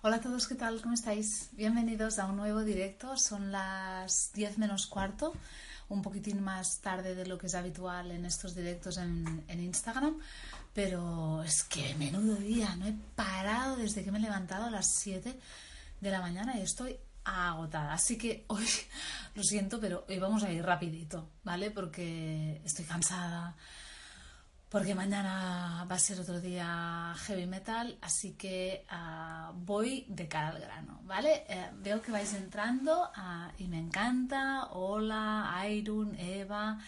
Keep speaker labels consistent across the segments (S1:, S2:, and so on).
S1: Hola a todos, ¿qué tal? ¿Cómo estáis? Bienvenidos a un nuevo directo. Son las 10 menos cuarto, un poquitín más tarde de lo que es habitual en estos directos en, Instagram. Pero es que menudo día, no he parado desde que me he levantado a las 7 de la mañana y estoy agotada. Así que hoy, lo siento, pero hoy vamos a ir rapidito, ¿vale? Porque estoy cansada, porque mañana va a ser otro día heavy metal, así que ah, voy de cara al grano, ¿vale? Eh, veo que vais entrando ah, y me encanta. Hola, Airun, Eva,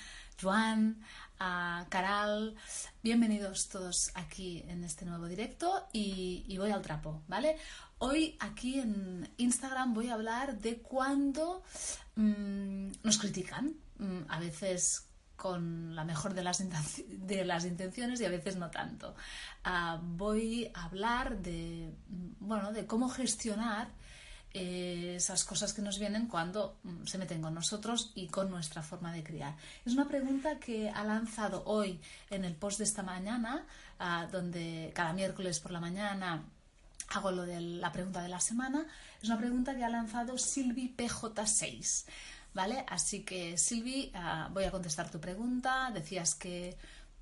S1: Juan, ah, Caral, bienvenidos todos aquí en este nuevo directo y, voy al trapo, ¿vale? Hoy aquí en Instagram voy a hablar de cuando mm, nos critican, mm, a veces con la mejor de las, de las intenciones y a veces no tanto. Uh, voy a hablar de, bueno, de cómo gestionar eh, esas cosas que nos vienen cuando mm, se meten con nosotros y con nuestra forma de criar. Es una pregunta que ha lanzado hoy en el post de esta mañana, uh, donde cada miércoles por la mañana hago lo de la pregunta de la semana. Es una pregunta que ha lanzado Silvi PJ6. ¿Vale? Así que, Silvi, uh, voy a contestar tu pregunta. Decías que,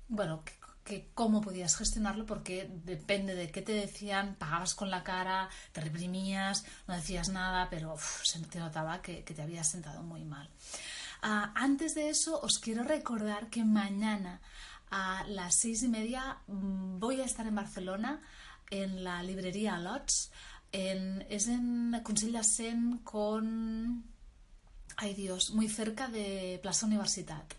S1: bueno, que, cómo podías gestionarlo porque depende de qué te decían, pagabas con la cara, te reprimías, no decías nada, pero se te notaba que, te habías sentado muy mal. Uh, antes de eso, os quiero recordar que mañana a las seis y media mm, voy a estar en Barcelona en la librería Lots. En, es en Consell Cent con ay Dios, muy cerca de Plaza Universitat.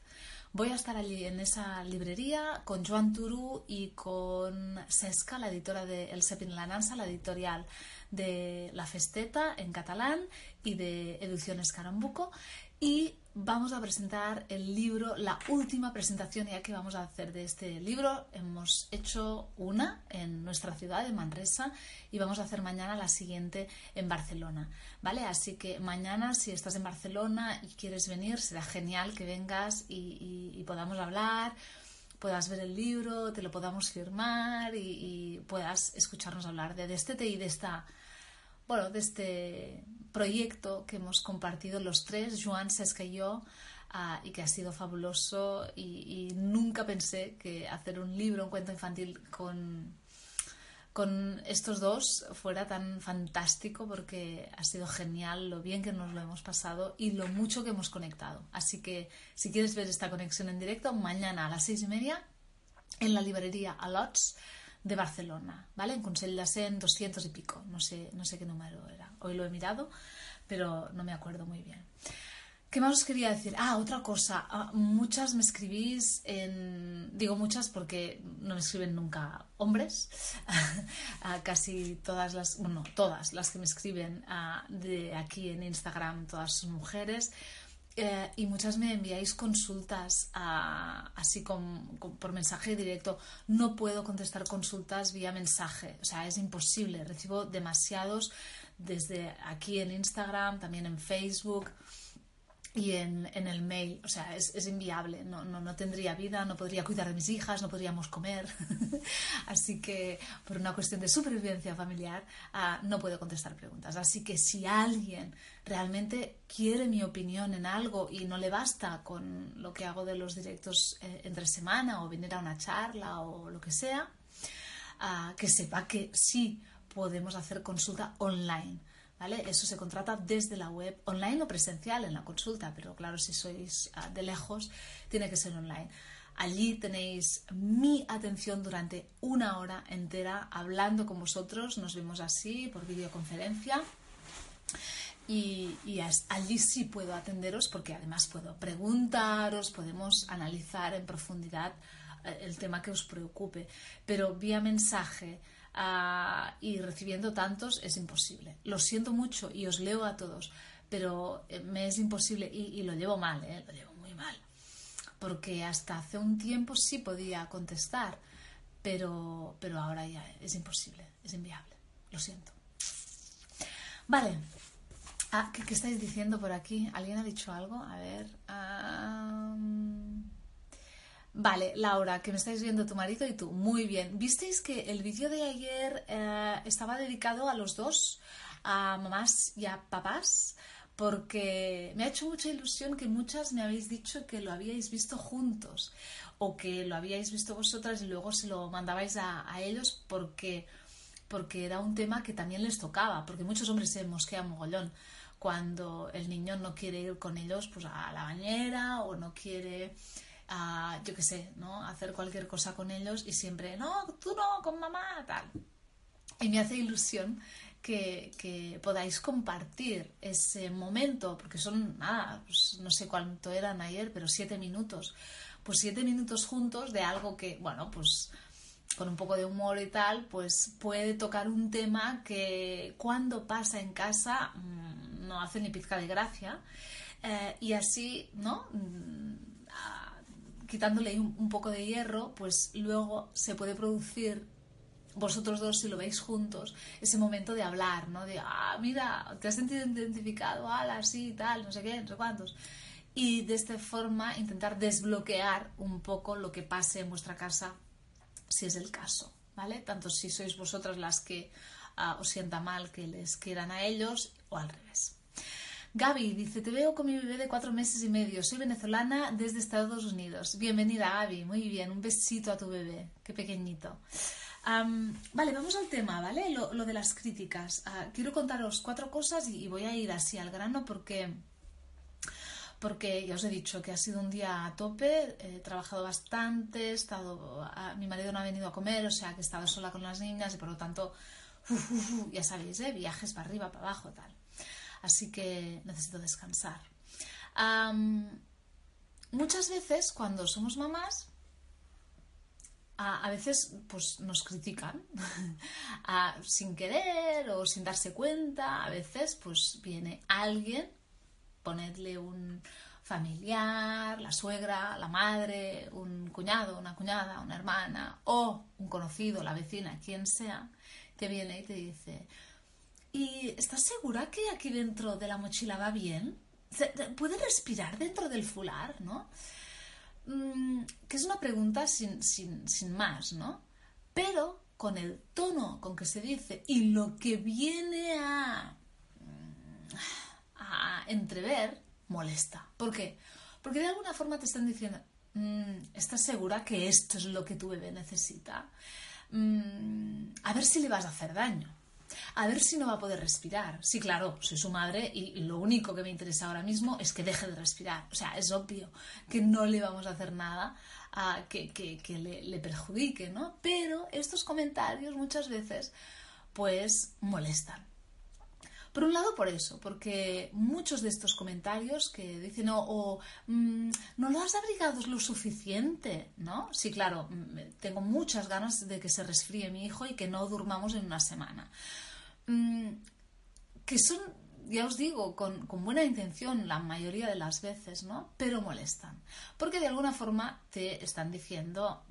S1: Voy a estar allí en esa librería con Joan Turu y con Sesca, la editora de El Sepin la Nansa, la editorial de La Festeta en catalán y de Ediciones Carambuco. Y vamos a presentar el libro, la última presentación ya que vamos a hacer de este libro. Hemos hecho una en nuestra ciudad, de Manresa, y vamos a hacer mañana la siguiente en Barcelona. ¿Vale? Así que mañana, si estás en Barcelona y quieres venir, será genial que vengas y, podamos hablar puedas ver el libro, te lo podamos firmar y, y puedas escucharnos hablar de, de este y de esta bueno, de este proyecto que hemos compartido los tres, Joan, Sesca y yo, uh, y que ha sido fabuloso y, y, nunca pensé que hacer un libro, un cuento infantil con, con estos dos fuera tan fantástico porque ha sido genial lo bien que nos lo hemos pasado y lo mucho que hemos conectado. Así que si quieres ver esta conexión en directo, mañana a las seis y media en la librería Alots de Barcelona, ¿vale? En Consell de Cent, 200 y pico, no sé, no sé qué número era. Hoy lo he mirado, pero no me acuerdo muy bien. ¿Qué más os quería decir? Ah, otra cosa. Ah, muchas me escribís en... Digo muchas porque no me escriben nunca hombres. ah, casi todas las... Bueno, todas las que me escriben ah, de aquí en Instagram, todas son mujeres. Eh, y muchas me enviáis consultas a, así con, por mensaje directo. No puedo contestar consultas vía mensaje, o sea, es imposible. Recibo demasiados desde aquí en Instagram, también en Facebook y en, en, el mail. O sea, es, es inviable. No, no, no, tendría vida, no podría cuidar de mis hijas, no podríamos comer. Así que, por una cuestión de supervivencia familiar, uh, no puedo contestar preguntas. Así que si alguien realmente quiere mi opinión en algo y no le basta con lo que hago de los directos eh, entre semana o venir a una charla o lo que sea, uh, que sepa que sí podemos hacer consulta online Eso se contrata desde la web, online o presencial en la consulta, pero claro, si sois uh, de lejos, tiene que ser online. Allí tenéis mi atención durante una hora entera hablando con vosotros, nos vemos así por videoconferencia. Y, y, allí sí puedo atenderos porque además puedo preguntaros, podemos analizar en profundidad eh, el tema que os preocupe, pero vía mensaje ah, y recibiendo tantos es imposible. Lo siento mucho y os leo a todos, pero eh, me es imposible y, lo llevo mal, ¿eh? lo llevo muy mal. Porque hasta hace un tiempo sí podía contestar, pero, pero ahora ya es imposible, es inviable. Lo siento. Vale. Ah, ¿qué, estáis diciendo por aquí? ¿Alguien ha dicho algo? A ver. Vale, Laura, que me estáis viendo tu marido y tú. Muy bien. ¿Visteis que el vídeo de ayer eh, estaba dedicado a los dos, a mamás y a papás? Porque me ha hecho mucha ilusión que muchas me habéis dicho que lo habíais visto juntos o que lo habíais visto vosotras y luego se lo mandabais a, ellos porque, porque era un tema que también les tocaba, porque muchos hombres se mosquean mogollón cuando el niño no quiere ir con ellos pues a la bañera o no quiere yo qué sé, ¿no? Hacer cualquier cosa con ellos y siempre, no, tú no, con mamá, tal. Y me hace ilusión que, que podáis compartir ese momento, porque son, nada, pues no sé cuánto eran ayer, pero siete minutos. Pues siete minutos juntos de algo que, bueno, pues con un poco de humor y tal, pues puede tocar un tema que cuando pasa en casa mm, no hace ni pizca de gracia. Eh, y así, ¿no? Quitándole un, poco de hierro, pues luego se puede producir vosotros dos, si lo veis juntos, ese momento de hablar, ¿no? De, ah, mira, te has sentido identificado, ala, sí, tal, no sé qué, no sé cuántos. Y de esta forma intentar desbloquear un poco lo que pase en vuestra casa, si es el caso, ¿vale? Tanto si sois vosotras las que ah, os sienta mal que les quieran a ellos o al revés. Gaby dice, te veo con mi bebé de cuatro meses y medio. Soy venezolana desde Estados Unidos. Bienvenida, Gaby. Muy bien. Un besito a tu bebé. Qué pequeñito. vale, vamos al tema, ¿vale? Lo, de las críticas. Ah, quiero contaros cuatro cosas y, voy a ir así al grano porque porque ya os he dicho que ha sido un día a tope, he trabajado bastante, he estado, mi marido no ha venido a comer, o sea que he estado sola con las niñas y por lo tanto, ya sabéis, ¿eh? viajes para arriba, para abajo, tal así que necesito descansar. muchas veces cuando somos mamás, a, veces pues nos critican sin querer o sin darse cuenta, a veces pues viene alguien, ponedle un familiar, la suegra, la madre, un cuñado, una cuñada, una hermana o un conocido, la vecina, quien sea, que viene y te dice, ¿Y estás segura que aquí dentro de la mochila va bien? ¿Puede respirar dentro del fular, no? Mm, que es una pregunta sin, más, ¿no? Pero con el tono con que se dice y lo que viene a, mm, a entrever, molesta. ¿Por qué? Porque de alguna forma te están diciendo, mm, ¿estás segura que esto es lo que tu bebé necesita? a ver si le vas a hacer daño a ver si no va a poder respirar. Sí, claro, soy su madre y lo único que me interesa ahora mismo es que deje de respirar. O sea, es obvio que no le vamos a hacer nada a que, le, le, perjudique, ¿no? Pero estos comentarios muchas veces pues molestan. Por un lado, por eso, porque muchos de estos comentarios que dicen, o mm, no lo has abrigado lo suficiente, ¿no? Sí, claro, mm, tengo muchas ganas de que se resfríe mi hijo y que no durmamos en una semana. Mm, que son, ya os digo, con, con, buena intención la mayoría de las veces, ¿no? Pero molestan. Porque de alguna forma te están diciendo,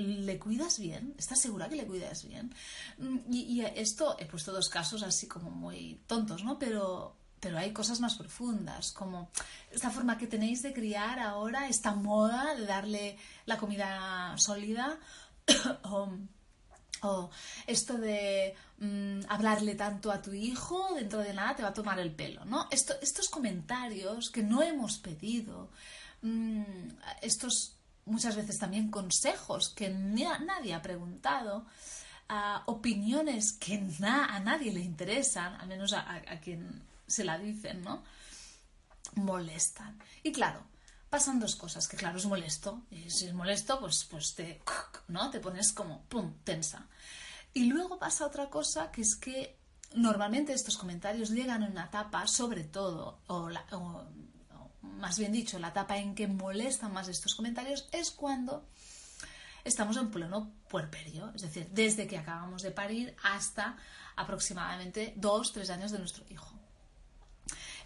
S1: ¿Le cuidas bien? ¿Estás segura que le cuidas bien? Mm, y, esto, he puesto dos casos así como muy tontos, ¿no? Pero, pero hay cosas más profundas, como esta forma que tenéis de criar ahora, esta moda de darle la comida sólida, o, esto de mm, hablarle tanto a tu hijo, dentro de nada te va a tomar el pelo, ¿no? estos comentarios que no hemos pedido, mm, estos muchas veces también consejos que nadie ha preguntado, opiniones que a nadie le interesan, al menos a, quien se la dicen, ¿no? Molestan. Y claro, pasan dos cosas, que claro, es molesto, y si es molesto, pues, pues te, ¿no? te pones como, ¡pum!, tensa. Y luego pasa otra cosa, que es que normalmente estos comentarios llegan en una etapa, sobre todo, o, la, más bien dicho, la etapa en que molestan más estos comentarios es cuando estamos en pleno puerperio, es decir, desde que acabamos de parir hasta aproximadamente dos, tres años de nuestro hijo.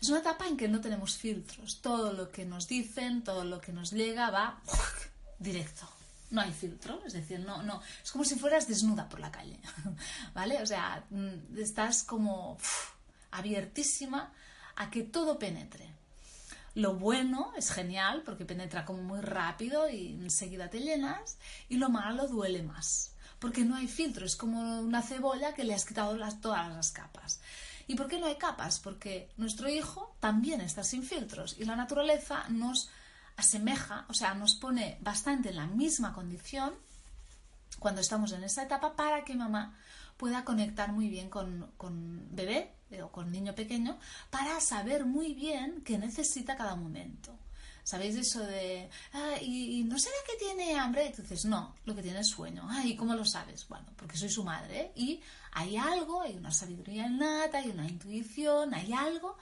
S1: Es una etapa en que no tenemos filtros. Todo lo que nos dicen, todo lo que nos llega va directo. No hay filtro, es decir, no, no. Es como si fueras desnuda por la calle, ¿vale? O sea, mm, estás como abiertísima a que todo penetre. Lo bueno es genial porque penetra como muy rápido y enseguida te llenas y lo malo duele más porque no hay filtro, es como una cebolla que le has quitado las, todas las capas. ¿Y por qué no hay capas? Porque nuestro hijo también está sin filtros y la naturaleza nos asemeja, o sea, nos pone bastante en la misma condición cuando estamos en esa etapa para que mamá pueda conectar muy bien con, con bebé o con niño pequeño para saber muy bien qué necesita cada momento. ¿Sabéis eso de, ah, y, no será que tiene hambre? Y dices, no, lo que tiene es sueño. Ah, ¿y cómo lo sabes? Bueno, porque soy su madre y hay algo, hay una sabiduría innata, hay una intuición, hay algo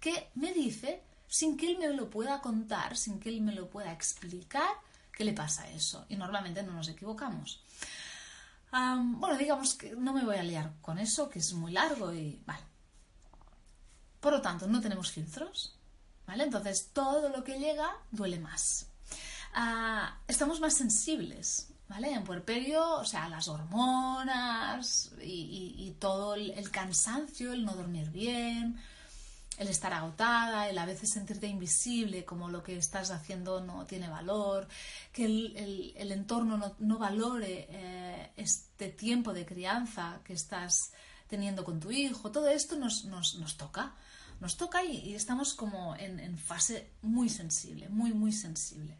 S1: que me dice, sin que él me lo pueda contar, sin que él me lo pueda explicar, qué le pasa a eso. Y normalmente no nos equivocamos. bueno, digamos que no me voy a liar con eso, que es muy largo y vale. Por lo tanto, no tenemos filtros, entonces todo lo que llega duele más. Ah, estamos más sensibles, ¿vale? En puerperio, o sea, las hormonas y, todo el, cansancio, el no dormir bien, el estar agotada, el a veces sentirte invisible, como lo que estás haciendo no tiene valor, que el, entorno no, valore eh, este tiempo de crianza que estás teniendo con tu hijo, todo esto nos, nos toca nos toca y, estamos como en, fase muy sensible, muy, muy sensible.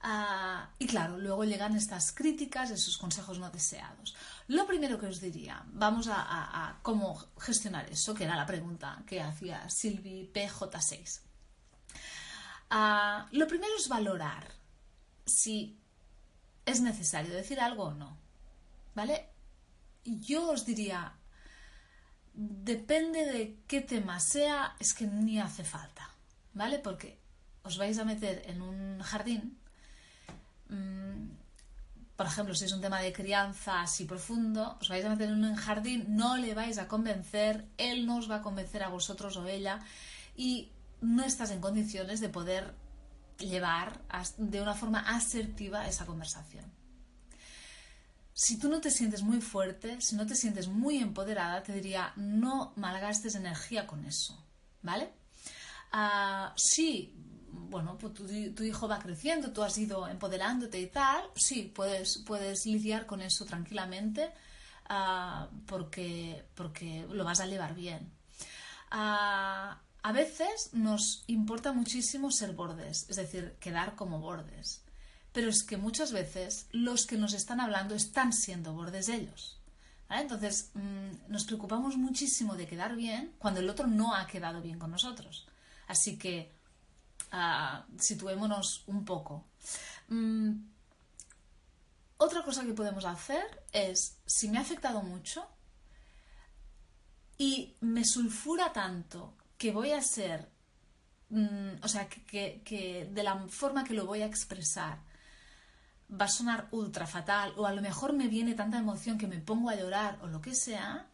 S1: Ah, y claro, luego llegan estas críticas, esos consejos no deseados. Lo primero que os diría, vamos a, cómo gestionar eso, que era la pregunta que hacía Silvi PJ6. Ah, lo primero es valorar si es necesario decir algo o no. ¿Vale? Yo os diría, depende de qué tema sea, es que ni hace falta, ¿vale? Porque os vais a meter en un jardín, mm, por ejemplo, si es un tema de crianza así profundo, os vais a meter en un jardín, no le vais a convencer, él no os va a convencer a vosotros o ella y no estás en condiciones de poder llevar de una forma asertiva esa conversación si tú no te sientes muy fuerte, si no te sientes muy empoderada, te diría, no malgastes energía con eso, ¿vale? Ah, sí, bueno, pues tu, hijo va creciendo, tú has ido empoderándote y tal, sí, puedes, puedes lidiar con eso tranquilamente ah, porque, porque lo vas a llevar bien. Ah, a veces nos importa muchísimo ser bordes, es decir, quedar como bordes pero es que muchas veces los que nos están hablando están siendo bordes ellos. Entonces, mm, nos preocupamos muchísimo de quedar bien cuando el otro no ha quedado bien con nosotros. Así que uh, situémonos un poco. Mm, otra cosa que podemos hacer es, si me ha afectado mucho y me sulfura tanto que voy a ser, mm, o sea, que de la forma que lo voy a expresar, va a sonar ultra fatal o a lo mejor me viene tanta emoción que me pongo a llorar o lo que sea,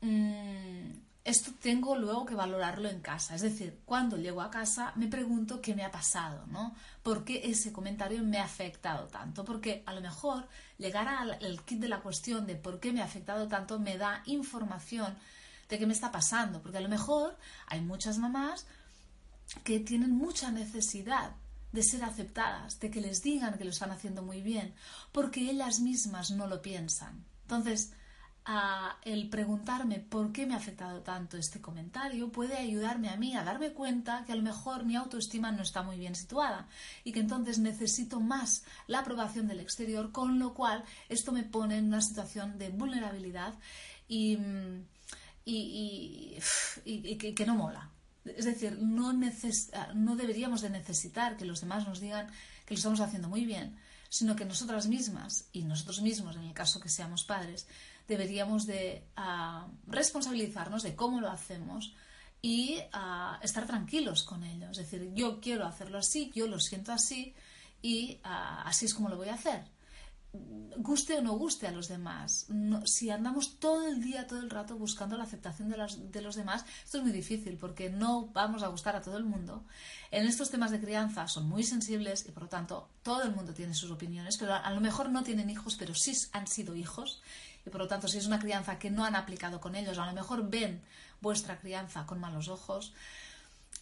S1: mm, esto tengo luego que valorarlo en casa. Es decir, cuando llego a casa me pregunto qué me ha pasado, ¿no? ¿Por qué ese comentario me ha afectado tanto? Porque a lo mejor llegar al kit de la cuestión de por qué me ha afectado tanto me da información de qué me está pasando. Porque a lo mejor hay muchas mamás que tienen mucha necesidad de ser aceptadas, de que les digan que lo están haciendo muy bien, porque ellas mismas no lo piensan. Entonces, el preguntarme por qué me ha afectado tanto este comentario puede ayudarme a mí a darme cuenta que a lo mejor mi autoestima no está muy bien situada y que entonces necesito más la aprobación del exterior, con lo cual esto me pone en una situación de vulnerabilidad y, y, que no mola. Es decir, no, no deberíamos de necesitar que los demás nos digan que lo estamos haciendo muy bien, sino que nosotras mismas y nosotros mismos, en el caso que seamos padres, deberíamos de ah, responsabilizarnos de cómo lo hacemos y ah, estar tranquilos con ello. Es decir, yo quiero hacerlo así, yo lo siento así y ah, así es como lo voy a hacer. Guste o no guste a los demás. si andamos todo el día, todo el rato buscando la aceptación de, de, los demás, esto es muy difícil porque no vamos a gustar a todo el mundo. En estos temas de crianza son muy sensibles y por lo tanto todo el mundo tiene sus opiniones, pero a, lo mejor no tienen hijos, pero sí han sido hijos. Y por lo tanto, si es una crianza que no han aplicado con ellos, a lo mejor ven vuestra crianza con malos ojos.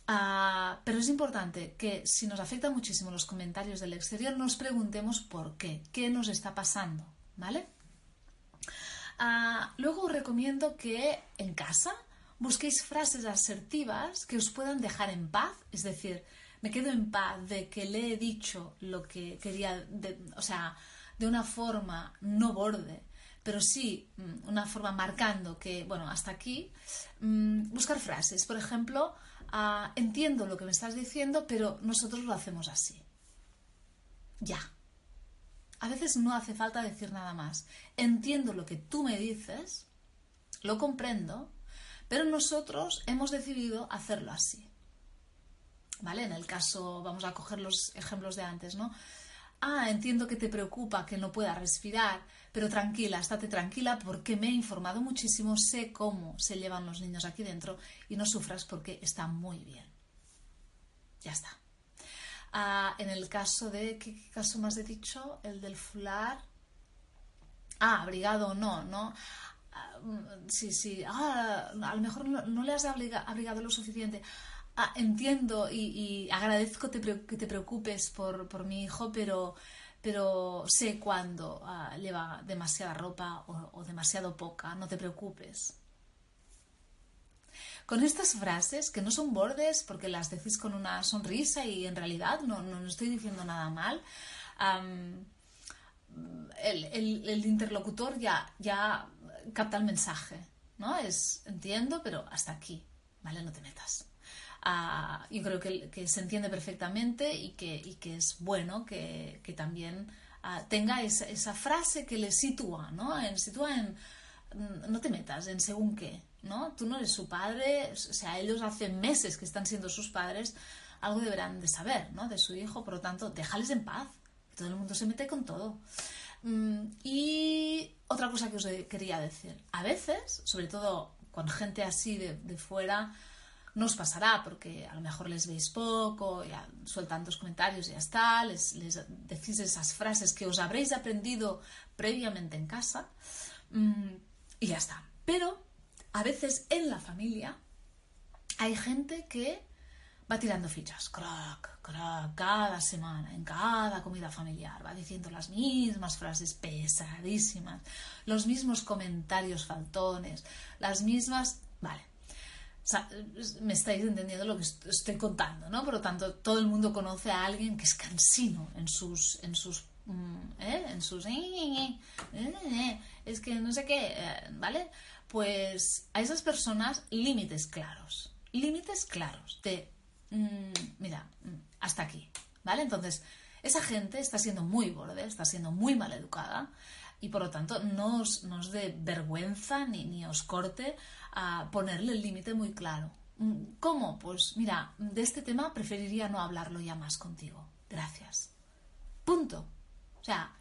S1: Ah, pero es importante que si nos afectan muchísimo los comentarios del exterior, nos preguntemos por qué, qué nos está pasando, ¿vale? Ah, luego os recomiendo que en casa busquéis frases asertivas que os puedan dejar en paz, es decir, me quedo en paz de que le he dicho lo que quería, o sea, de una forma no borde, pero sí mm, una forma marcando que, bueno, hasta aquí, mm, buscar frases, por ejemplo, entiendo lo que me estás diciendo, pero nosotros lo hacemos así. Ya. A veces no hace falta decir nada más. Entiendo lo que tú me dices, lo comprendo, pero nosotros hemos decidido hacerlo así. ¿Vale? En el caso, vamos a coger los ejemplos de antes, ¿no? Ah, entiendo que te preocupa que no pueda respirar, pero tranquila, estate tranquila porque me he informado muchísimo, sé cómo se llevan los niños aquí dentro y no sufras porque está muy bien. Ya está. Ah, en el caso de, ¿qué, caso más he dicho? El del fular. Ah, abrigado o no, ¿no? Ah, sí, sí. Ah, a lo mejor no, le has abrigado lo suficiente. Ah, entiendo y, agradezco que te preocupes por, por mi hijo, pero pero sé cuando ah, lleva demasiada ropa o, demasiado poca, no te preocupes. Con estas frases, que no son bordes porque las decís con una sonrisa y en realidad no, no, estoy diciendo nada mal, el, interlocutor ya, ya capta el mensaje, ¿no? Es, entiendo, pero hasta aquí, ¿vale? No te metas yo creo que, se entiende perfectamente y que, que es bueno que, también ah, tenga esa, frase que le sitúa, ¿no? En, sitúa en, mm, no te metas en según qué, ¿no? Tú no eres su padre, o sea, ellos hace meses que están siendo sus padres, algo deberán de saber, ¿no? De su hijo, por lo tanto, déjales en paz, todo el mundo se mete con todo. Mm, y otra cosa que os quería decir, a veces, sobre todo con gente así de, de fuera, no os pasará porque a lo mejor les veis poco, ya sueltan dos comentarios y ya está, les, decís esas frases que os habréis aprendido previamente en casa mm, y ya está. Pero a veces en la familia hay gente que va tirando fichas, crack, crack, cada semana, en cada comida familiar, va diciendo las mismas frases pesadísimas, los mismos comentarios faltones, las mismas... Vale, me estáis entendiendo lo que estoy contando, ¿no? Por lo tanto, todo el mundo conoce a alguien que es cansino en sus, en sus, mm, ¿eh? en sus, eh, eh, es que no sé qué, ¿vale? Pues a esas personas límites claros, límites claros de, mm, mira, mm, hasta aquí, ¿vale? Entonces, esa gente está siendo muy borde, está siendo muy mal educada y por lo tanto no os, no os dé vergüenza ni, ni os corte a ponerle el límite muy claro. Mm, ¿Cómo? Pues mira, de este tema preferiría no hablarlo ya más contigo. Gracias. Punto. O sea,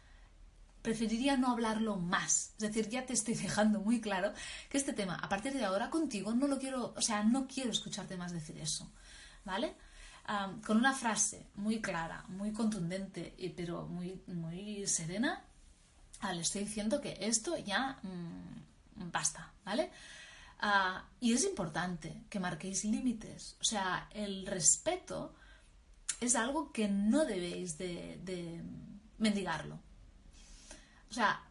S1: preferiría no hablarlo más. Es decir, ya te estoy dejando muy claro que este tema, a partir de ahora, contigo no lo quiero, o sea, no quiero escucharte más decir eso. ¿Vale? con una frase muy clara, muy contundente, pero muy, muy serena, ah, le estoy diciendo que esto ya mm, basta, ¿vale? Ah, y es importante que marquéis límites. O sea, el respeto es algo que no debéis de, mendigarlo. O sea,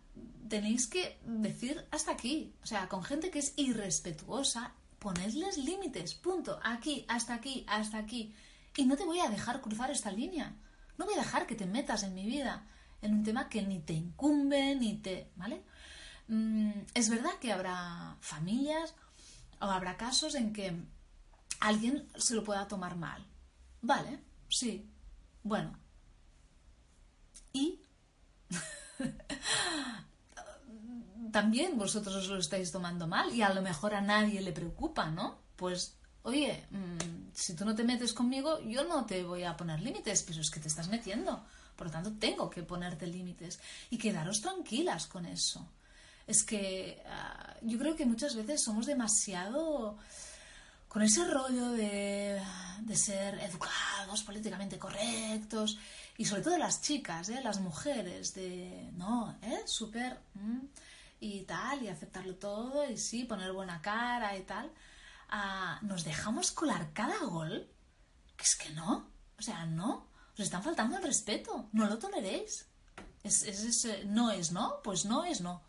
S1: tenéis que decir hasta aquí. O sea, con gente que es irrespetuosa, ponedles límites. Punto. Aquí, hasta aquí, hasta aquí. Y no te voy a dejar cruzar esta línea. No voy a dejar que te metas en mi vida en un tema que ni te incumbe, ni te... ¿Vale? Mm, es verdad que habrá familias o habrá casos en que alguien se lo pueda tomar mal. Vale, sí. Bueno. Y también vosotros os lo estáis tomando mal y a lo mejor a nadie le preocupa, ¿no? Pues, oye, mm, si tú no te metes conmigo, yo no te voy a poner límites, pero es que te estás metiendo Por lo tanto, tengo que ponerte límites y quedaros tranquilas con eso. Es que ah, yo creo que muchas veces somos demasiado con ese rollo de, ser educados, políticamente correctos, y sobre todo las chicas, ¿eh? las mujeres, de, no, ¿eh? Súper, mm, y tal, y aceptarlo todo, y sí, poner buena cara y tal. Ah, ¿Nos dejamos colar cada gol? Que es que no, o sea, no, os están faltando el respeto, no lo toleréis. Es, es, no es no, pues no es no.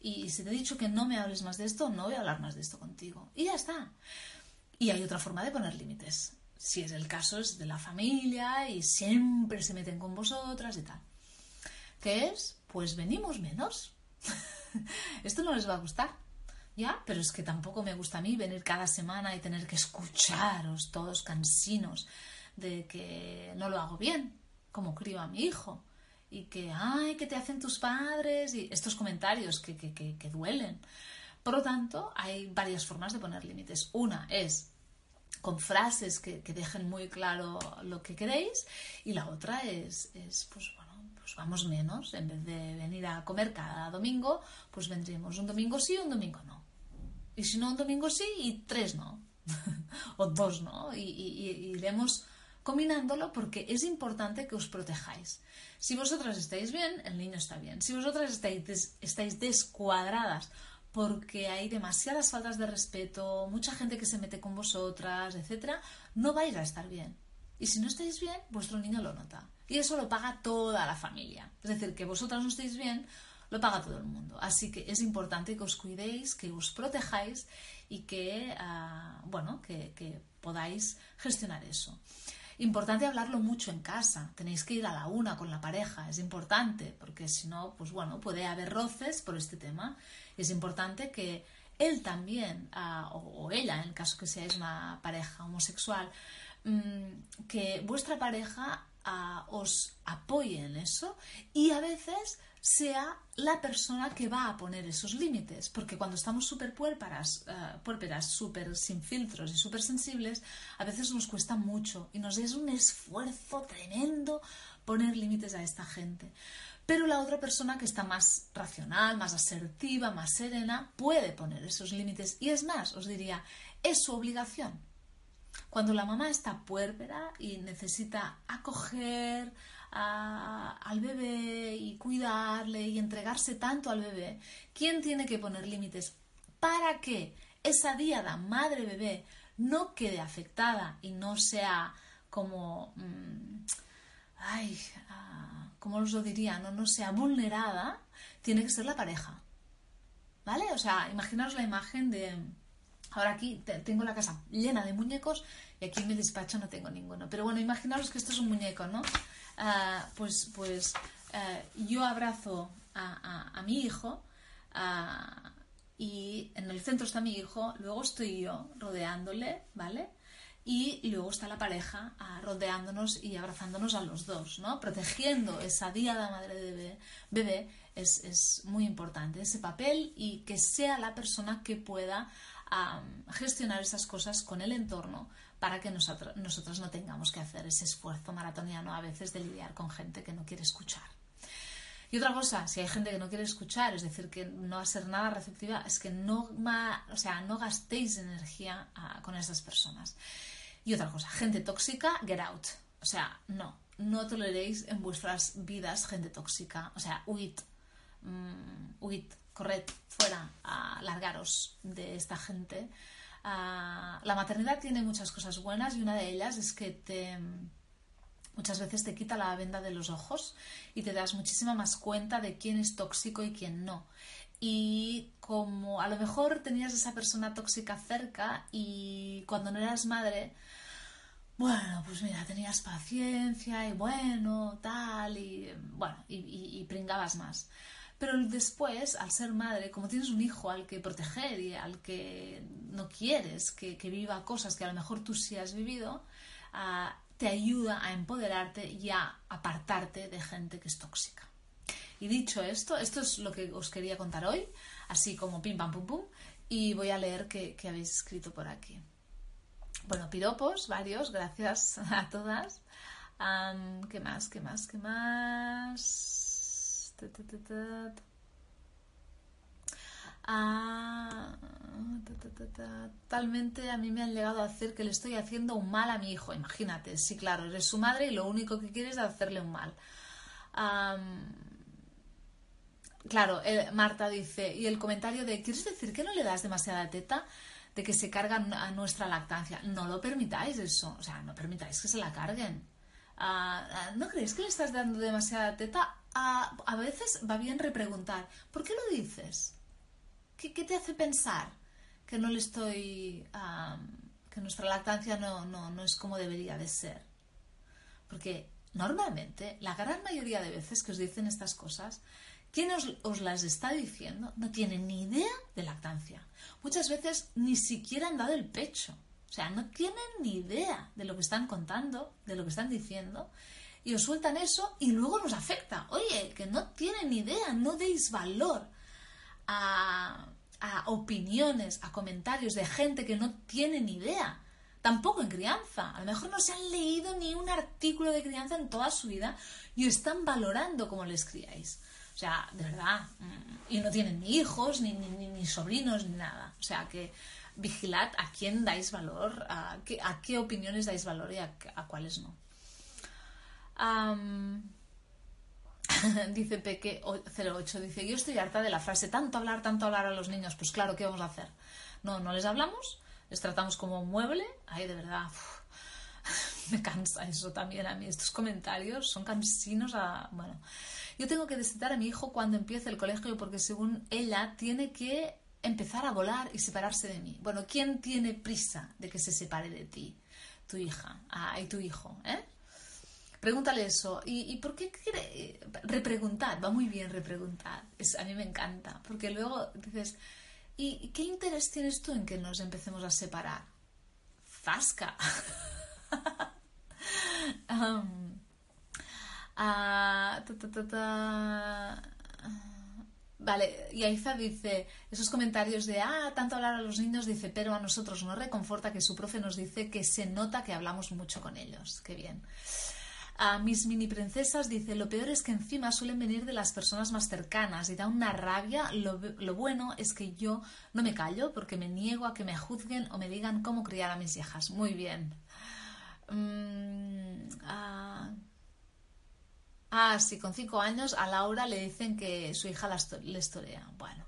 S1: Y si te he dicho que no me hables más de esto, no voy a hablar más de esto contigo. Y ya está. Y hay otra forma de poner límites. Si es el caso, es de la familia y siempre se meten con vosotras y tal. ¿Qué es? Pues venimos menos. Esto no les va a gustar. Ya, pero es que tampoco me gusta a mí venir cada semana y tener que escucharos todos cansinos de que no lo hago bien, como crío a mi hijo, y que, ay, que te hacen tus padres, y estos comentarios que, que, que duelen. Por lo tanto, hay varias formas de poner límites. Una es con frases que, dejen muy claro lo que queréis y la otra es, pues bueno, pues vamos menos. En vez de venir a comer cada domingo, pues vendríamos un domingo sí y un domingo no. Y si no, un domingo sí y tres no. o dos no. Y, iremos combinándolo porque es importante que os protejáis. Si vosotras estáis bien, el niño está bien. Si vosotras estáis, estáis descuadradas porque hay demasiadas faltas de respeto, mucha gente que se mete con vosotras, etcétera, no vais a estar bien. Y si no estáis bien, vuestro niño lo nota. Y eso lo paga toda la familia. Es decir, que vosotras no estéis bien, lo paga todo el mundo. Así que es importante que os cuidéis, que os protejáis y que, ah, bueno, que, que podáis gestionar eso. Importante hablarlo mucho en casa. Tenéis que ir a la una con la pareja. Es importante, porque si no, pues bueno, puede haber roces por este tema. Es importante que él también, ah, o, ella, en el caso que seáis una pareja homosexual, mm, que vuestra pareja ah, os apoye en eso y a veces sea la persona que va a poner esos límites, porque cuando estamos súper puérperas, uh, súper sin filtros y súper sensibles, a veces nos cuesta mucho y nos es un esfuerzo tremendo poner límites a esta gente. Pero la otra persona que está más racional, más asertiva, más serena, puede poner esos límites. Y es más, os diría, es su obligación. Cuando la mamá está puérpera y necesita acoger, al bebé y cuidarle y entregarse tanto al bebé, ¿quién tiene que poner límites para que esa diada madre-bebé no quede afectada y no sea como... Mm, ay, uh, ¿cómo os lo diría? No, no sea vulnerada, tiene que ser la pareja. ¿Vale? O sea, imaginaos la imagen de... Ahora aquí tengo la casa llena de muñecos y aquí en mi despacho no tengo ninguno. Pero bueno, imaginaos que esto es un muñeco, ¿no? Ah, pues, pues ah, yo abrazo a, mi hijo ah, y en el centro está mi hijo, luego estoy yo rodeándole, ¿vale? Y luego está la pareja rodeándonos y abrazándonos a los dos, ¿no? Protegiendo esa diada madre de bebé, bebé es, es, muy importante, ese papel y que sea la persona que pueda gestionar esas cosas con el entorno para que nosotros, no tengamos que hacer ese esfuerzo maratoniano a veces de lidiar con gente que no quiere escuchar. Y otra cosa, si hay gente que no quiere escuchar, es decir, que no va a ser nada receptiva, es que no, o sea, no gastéis energía ah, con esas personas. Y otra cosa, gente tóxica, get out. O sea, no, no toleréis en vuestras vidas gente tóxica. O sea, huid, mm, huid, corred, fuera, a largaros de esta gente Ah, la maternidad tiene muchas cosas buenas y una de ellas es que te, muchas veces te quita la venda de los ojos y te das muchísima más cuenta de quién es tóxico y quién no. Y como a lo mejor tenías esa persona tóxica cerca y cuando no eras madre, bueno, pues mira, tenías paciencia y bueno, tal, y bueno, y pringabas más. Pero después, al ser madre, como tienes un hijo al que proteger y al que no quieres que, viva cosas que a lo mejor tú sí has vivido, ah, te ayuda a empoderarte y a apartarte de gente que es tóxica. Y dicho esto, esto es lo que os quería contar hoy, así como pim pam pum pum, y voy a leer qué, habéis escrito por aquí. Bueno, piropos, varios, gracias a todas. ¿Qué más? ¿Qué más? ¿Qué más? Ah, Totalmente a mí me han llegado a hacer que le estoy haciendo un mal a mi hijo. Imagínate, sí, claro, eres su madre y lo único que quieres es hacerle un mal. claro, Marta dice, y el comentario de, ¿quieres decir que no le das demasiada teta? De que se carga a nuestra lactancia. No lo permitáis eso, o sea, no permitáis que se la carguen. Ah, ah, ¿No crees que le estás dando demasiada teta? A veces va bien repreguntar, ¿por qué lo dices? ¿Qué, te hace pensar que no le estoy. que nuestra lactancia no, no, es como debería de ser? Porque normalmente, la gran mayoría de veces que os dicen estas cosas, quien os, os, las está diciendo no tiene ni idea de lactancia. Muchas veces ni siquiera han dado el pecho. O sea, no tienen ni idea de lo que están contando, de lo que están diciendo, y os sueltan eso y luego nos afecta. Oye, que no tienen ni idea, no deis valor a, opiniones, a comentarios de gente que no tiene ni idea. Tampoco en crianza. A lo mejor no se han leído ni un artículo de crianza en toda su vida y están valorando cómo les criáis. O sea, de verdad. Mm, y no tienen ni hijos, ni, ni, sobrinos, ni nada. O sea, que vigilad a quién dais valor, a qué, a qué opiniones dais valor y a, cuáles no. dice Peque 08, dice, yo estoy harta de la frase, tanto hablar, tanto hablar a los niños, pues claro, ¿qué vamos a hacer? No, no les hablamos, les tratamos como un mueble, ay, de verdad, me cansa eso también a mí, estos comentarios son cansinos a, bueno, yo tengo que destetar a mi hijo cuando empiece el colegio porque según ella tiene que empezar a volar y separarse de mí. Bueno, ¿quién tiene prisa de que se separe de ti? Tu hija ah, y tu hijo, ¿eh? Pregúntale eso. ¿Y, por qué quiere repreguntar? Va muy bien repreguntar. Es, a mí me encanta. Porque luego dices, ¿y qué interés tienes tú en que nos empecemos a separar? Fasca. Um, ah, vale, y Aiza dice, esos comentarios de, ah, tanto hablar a los niños, dice, pero a nosotros nos reconforta que su profe nos dice que se nota que hablamos mucho con ellos. Qué bien. A mis mini princesas dice, lo peor es que encima suelen venir de las personas más cercanas y da una rabia. Lo, bueno es que yo no me callo porque me niego a que me juzguen o me digan cómo criar a mis hijas. Muy bien. Mm, ah, ah, sí, con cinco años a Laura le dicen que su hija la le estorea. Bueno.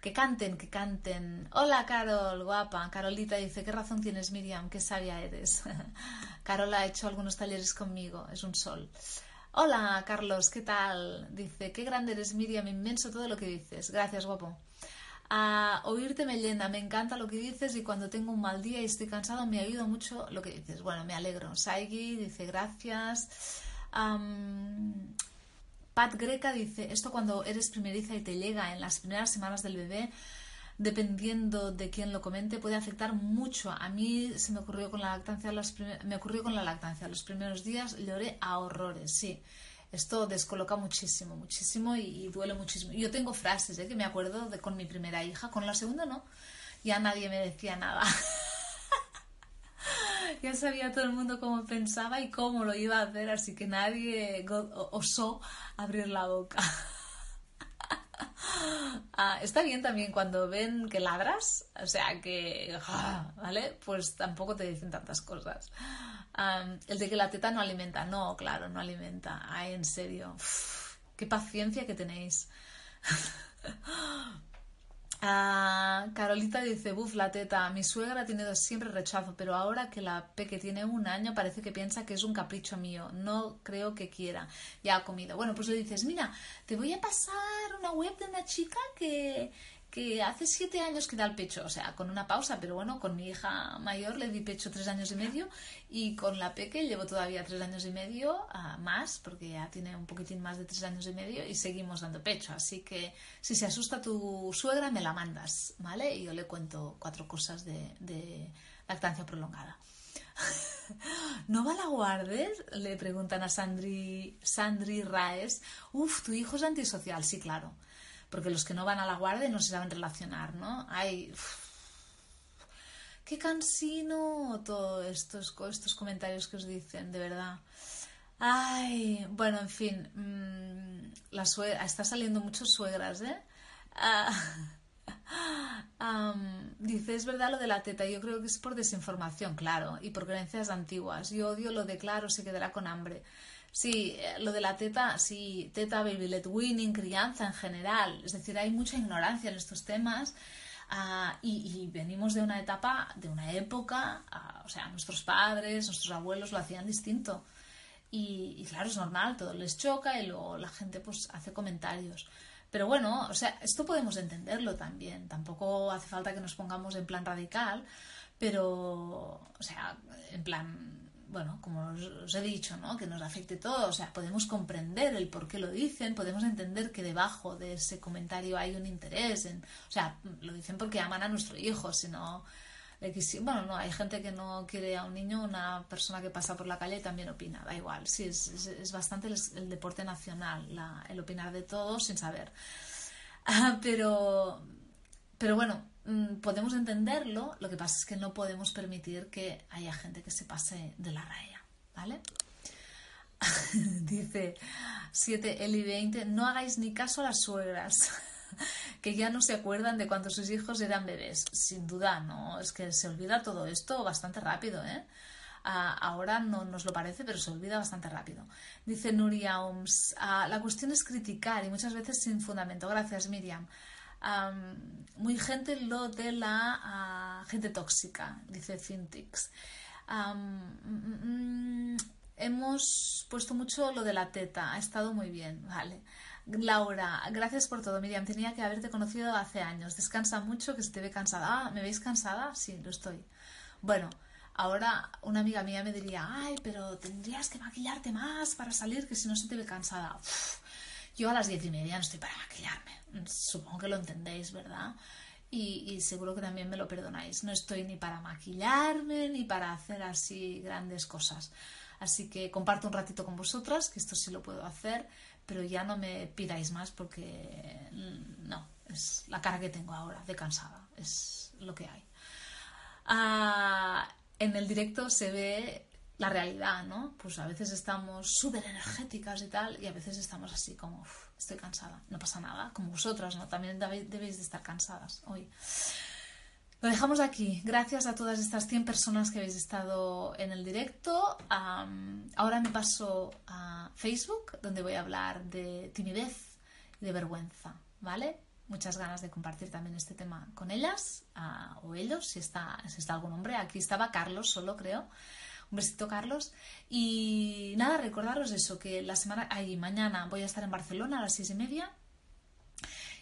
S1: Que canten, que canten. Hola, Carol, guapa. Carolita dice, ¿qué razón tienes, Miriam? Qué sabia eres. Carol ha hecho algunos talleres conmigo, es un sol. Hola, Carlos, ¿qué tal? Dice, qué grande eres, Miriam, inmenso todo lo que dices. Gracias, guapo. A oírte me llena, me encanta lo que dices y cuando tengo un mal día y estoy cansado me oído mucho lo que dices. Bueno, me alegro. Saigi dice gracias. Pat Greca dice, esto cuando eres primeriza y te llega en las primeras semanas del bebé, dependiendo de quién lo comente, puede afectar mucho. A mí se me ocurrió con la lactancia, los me ocurrió con la lactancia. Los primeros días lloré a horrores, sí. Esto descoloca muchísimo, muchísimo y, duele muchísimo. Yo tengo frases ¿eh? que me acuerdo con mi primera hija, con la segunda no. Ya nadie me decía nada. ya sabía todo el mundo cómo pensaba y cómo lo iba a hacer, así que nadie osó abrir la boca. Ah, está bien también cuando ven que ladras, o sea que, ah, ¿vale? Pues tampoco te dicen tantas cosas. el de que la teta no alimenta, no, claro, no alimenta. Ay, en serio, qué paciencia que tenéis. Carolita dice, buf, la teta, mi suegra ha tenido siempre rechazo, pero ahora que la peque tiene un año parece que piensa que es un capricho mío, no creo que quiera, ya ha comido. Bueno, pues le dices, mira, te voy a pasar una web de una chica que, que hace siete años que da el pecho, o sea, con una pausa, pero bueno, con mi hija mayor le di pecho tres años y medio y con la peque llevo todavía tres años y medio más, porque ya tiene un poquitín más de tres años y medio y seguimos dando pecho. Así que si se asusta tu suegra, me la mandas, ¿vale? Y yo le cuento cuatro cosas de, lactancia prolongada. ¿No va la guardes? Le preguntan a Sandri, Sandri Raes. Uf, tu hijo es antisocial, sí, claro porque los que no van a la guardia no se saben relacionar, ¿no? Hay... qué cansino todos estos, estos comentarios que os dicen, de verdad. Ay, bueno, en fin, mmm, la suegra, está saliendo muchos suegras, ¿eh? um, dice, es verdad lo de la teta, yo creo que es por desinformación, claro, y por creencias antiguas. Yo odio lo de claro, se quedará con hambre. Sí, eh, lo de la teta, sí, teta, baby led winning, crianza en general. Es decir, hay mucha ignorancia en estos temas. Uh, y, venimos de una etapa, de una época, uh, o sea, nuestros padres, nuestros abuelos lo hacían distinto. Y, y, claro, es normal, todo les choca y luego la gente pues hace comentarios. Pero bueno, o sea, esto podemos entenderlo también. Tampoco hace falta que nos pongamos en plan radical, pero, o sea, en plan bueno, como os, he dicho, ¿no? que nos afecte todo, o sea, podemos comprender el por qué lo dicen, podemos entender que debajo de ese comentario hay un interés, en, o sea, lo dicen porque aman a nuestro hijo, si no, bueno, no, hay gente que no quiere a un niño, una persona que pasa por la calle también opina, da igual, sí, es, es, bastante el, deporte nacional, el opinar de todo sin saber. pero, pero bueno, podemos entenderlo, lo que pasa es que no podemos permitir que haya gente que se pase de la raya, ¿vale? Dice 7 Eli 20, no hagáis ni caso a las suegras, que ya no se acuerdan de cuando sus hijos eran bebés. Sin duda, no, es que se olvida todo esto bastante rápido, ¿eh? ahora no nos lo parece, pero se olvida bastante rápido. Dice Nuria Oms, ah, la cuestión es criticar y muchas veces sin fundamento. Gracias, Miriam muy gente lo de la ah, gente tóxica, dice Cintix. Mm, hemos puesto mucho lo de la teta, ha estado muy bien, vale. Laura, gracias por todo, Miriam. Tenía que haberte conocido hace años. Descansa mucho, que se te ve cansada. Ah, ¿me veis cansada? Sí, lo estoy. Bueno, ahora una amiga mía me diría, ay, pero tendrías que maquillarte más para salir, que si no se te ve cansada. Yo a las diez y media no estoy para maquillarme supongo que lo entendéis, ¿verdad? Y, seguro que también me lo perdonáis. No estoy ni para maquillarme ni para hacer así grandes cosas. Así que comparto un ratito con vosotras, que esto sí lo puedo hacer, pero ya no me pidáis más porque mm, no, es la cara que tengo ahora, de cansada, es lo que hay. Ah, en el directo se ve la realidad, ¿no? Pues a veces estamos súper energéticas y tal, y a veces estamos así como estoy cansada, no pasa nada, como vosotras, ¿no? También debéis de estar cansadas hoy. Lo dejamos aquí. Gracias a todas estas 100 personas que habéis estado en el directo. ahora me paso a Facebook, donde voy a hablar de timidez y de vergüenza, ¿vale? Muchas ganas de compartir también este tema con ellas o ellos, si está, si está algún hombre. Aquí estaba Carlos solo, creo. Un besito, Carlos. Y nada, recordaros eso, que la semana, ahí mañana voy a estar en Barcelona a las seis y media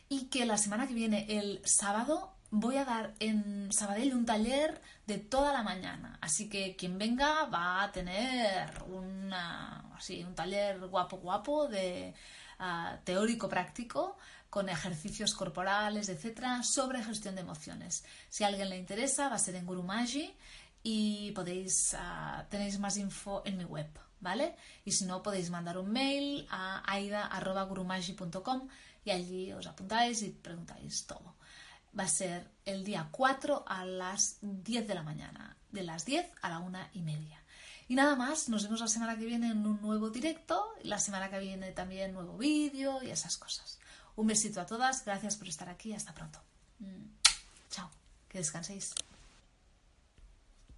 S1: y que la semana que viene, el sábado, voy a dar en Sabadell un taller de toda la mañana. Así que quien venga va a tener una, así, un taller guapo, guapo de ah, teórico práctico con ejercicios corporales, etcétera, sobre gestión de emociones. Si a alguien le interesa, va a ser en Gurumaji y podéis, uh, tenéis más info en mi web, ¿vale? Y si no, podéis mandar un mail a aida.gurumagi.com y allí os apuntáis y preguntáis todo. Va a ser el día 4 a las 10 de la mañana, de las 10 a la 1 y media. Y nada más, nos vemos la semana que viene en un nuevo directo, la semana que viene también nuevo vídeo y esas cosas. Un besito a todas, gracias por estar aquí, hasta pronto. Mm, chao, que descanséis.